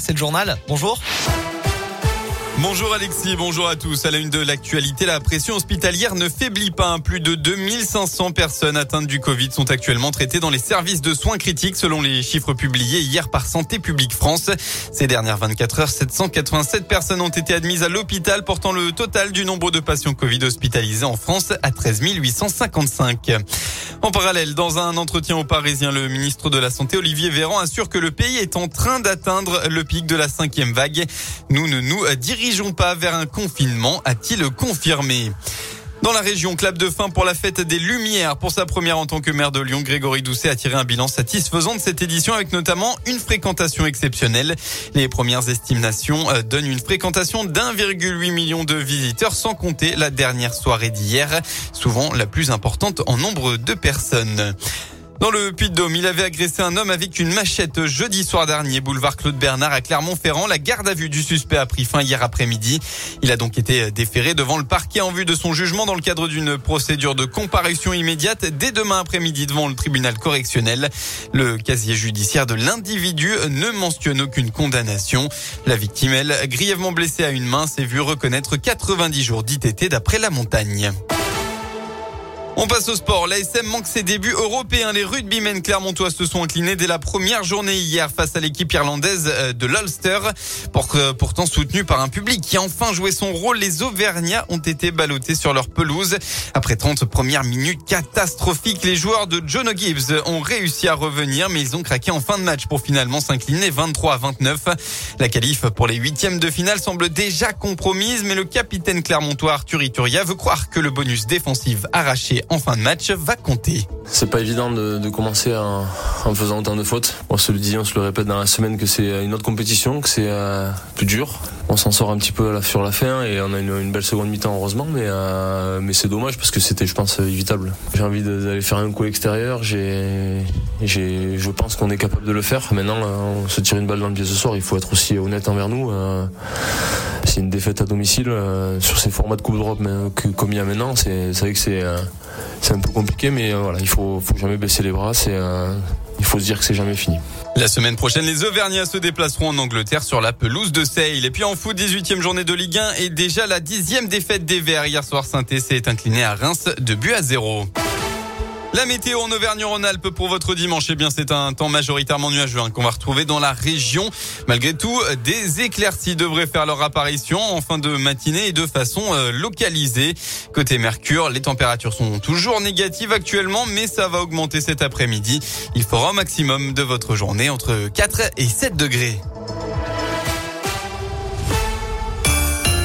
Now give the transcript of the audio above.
C'est le journal. Bonjour. Bonjour Alexis, bonjour à tous. À la une de l'actualité, la pression hospitalière ne faiblit pas. Plus de 2500 personnes atteintes du Covid sont actuellement traitées dans les services de soins critiques selon les chiffres publiés hier par Santé publique France. Ces dernières 24 heures, 787 personnes ont été admises à l'hôpital, portant le total du nombre de patients Covid hospitalisés en France à 13 855. En parallèle, dans un entretien aux Parisiens, le ministre de la Santé, Olivier Véran, assure que le pays est en train d'atteindre le pic de la cinquième vague. Nous ne nous dirigeons pas vers un confinement, a-t-il confirmé. Dans la région, clap de fin pour la fête des Lumières. Pour sa première en tant que maire de Lyon, Grégory Doucet a tiré un bilan satisfaisant de cette édition avec notamment une fréquentation exceptionnelle. Les premières estimations euh, donnent une fréquentation d'1,8 million de visiteurs sans compter la dernière soirée d'hier, souvent la plus importante en nombre de personnes. Dans le Puy-de-Dôme, il avait agressé un homme avec une machette jeudi soir dernier, boulevard Claude Bernard à Clermont-Ferrand. La garde à vue du suspect a pris fin hier après-midi. Il a donc été déféré devant le parquet en vue de son jugement dans le cadre d'une procédure de comparution immédiate dès demain après-midi devant le tribunal correctionnel. Le casier judiciaire de l'individu ne mentionne aucune condamnation. La victime, elle, grièvement blessée à une main, s'est vue reconnaître 90 jours d'ITT d'après la montagne. On passe au sport. L'ASM manque ses débuts européens. Les rugbymen clermontois se sont inclinés dès la première journée hier face à l'équipe irlandaise euh, de l'Ulster. Pourtant soutenu par un public qui a enfin joué son rôle, les Auvergnats ont été ballottés sur leur pelouse. Après 30 premières minutes catastrophiques, les joueurs de John Gibbs ont réussi à revenir, mais ils ont craqué en fin de match pour finalement s'incliner 23 à 29. La qualif pour les huitièmes de finale semble déjà compromise, mais le capitaine clermontois Arthur Ituria veut croire que le bonus défensif arraché en fin de match va compter. C'est pas évident de, commencer en, faisant autant de fautes. On se le dit, on se le répète dans la semaine que c'est une autre compétition, que c'est euh, plus dur. On s'en sort un petit peu sur la fin et on a une, belle seconde mi-temps heureusement, mais, euh, mais c'est dommage parce que c'était, je pense, évitable. J'ai envie d'aller faire un coup extérieur. J'ai, je pense qu'on est capable de le faire. Maintenant, on se tire une balle dans le pied ce soir. Il faut être aussi honnête envers nous. Euh, c'est une défaite à domicile euh, sur ces formats de Coupe d'Europe comme il y a maintenant. C'est vrai que c'est euh, c'est un peu compliqué, mais euh, voilà, il faut, faut jamais baisser les bras. Il faut se dire que c'est jamais fini. La semaine prochaine, les Auvergnats se déplaceront en Angleterre sur la pelouse de Sale. Et puis en foot, 18e journée de Ligue 1 et déjà la dixième défaite des Verts. Hier soir, Saint-Etienne s'est incliné à Reims de but à zéro. La météo en Auvergne-Rhône-Alpes pour votre dimanche, eh bien c'est un temps majoritairement nuageux hein, qu'on va retrouver dans la région. Malgré tout, des éclaircies devraient faire leur apparition en fin de matinée et de façon euh, localisée. Côté Mercure, les températures sont toujours négatives actuellement, mais ça va augmenter cet après-midi. Il fera un maximum de votre journée entre 4 et 7 degrés.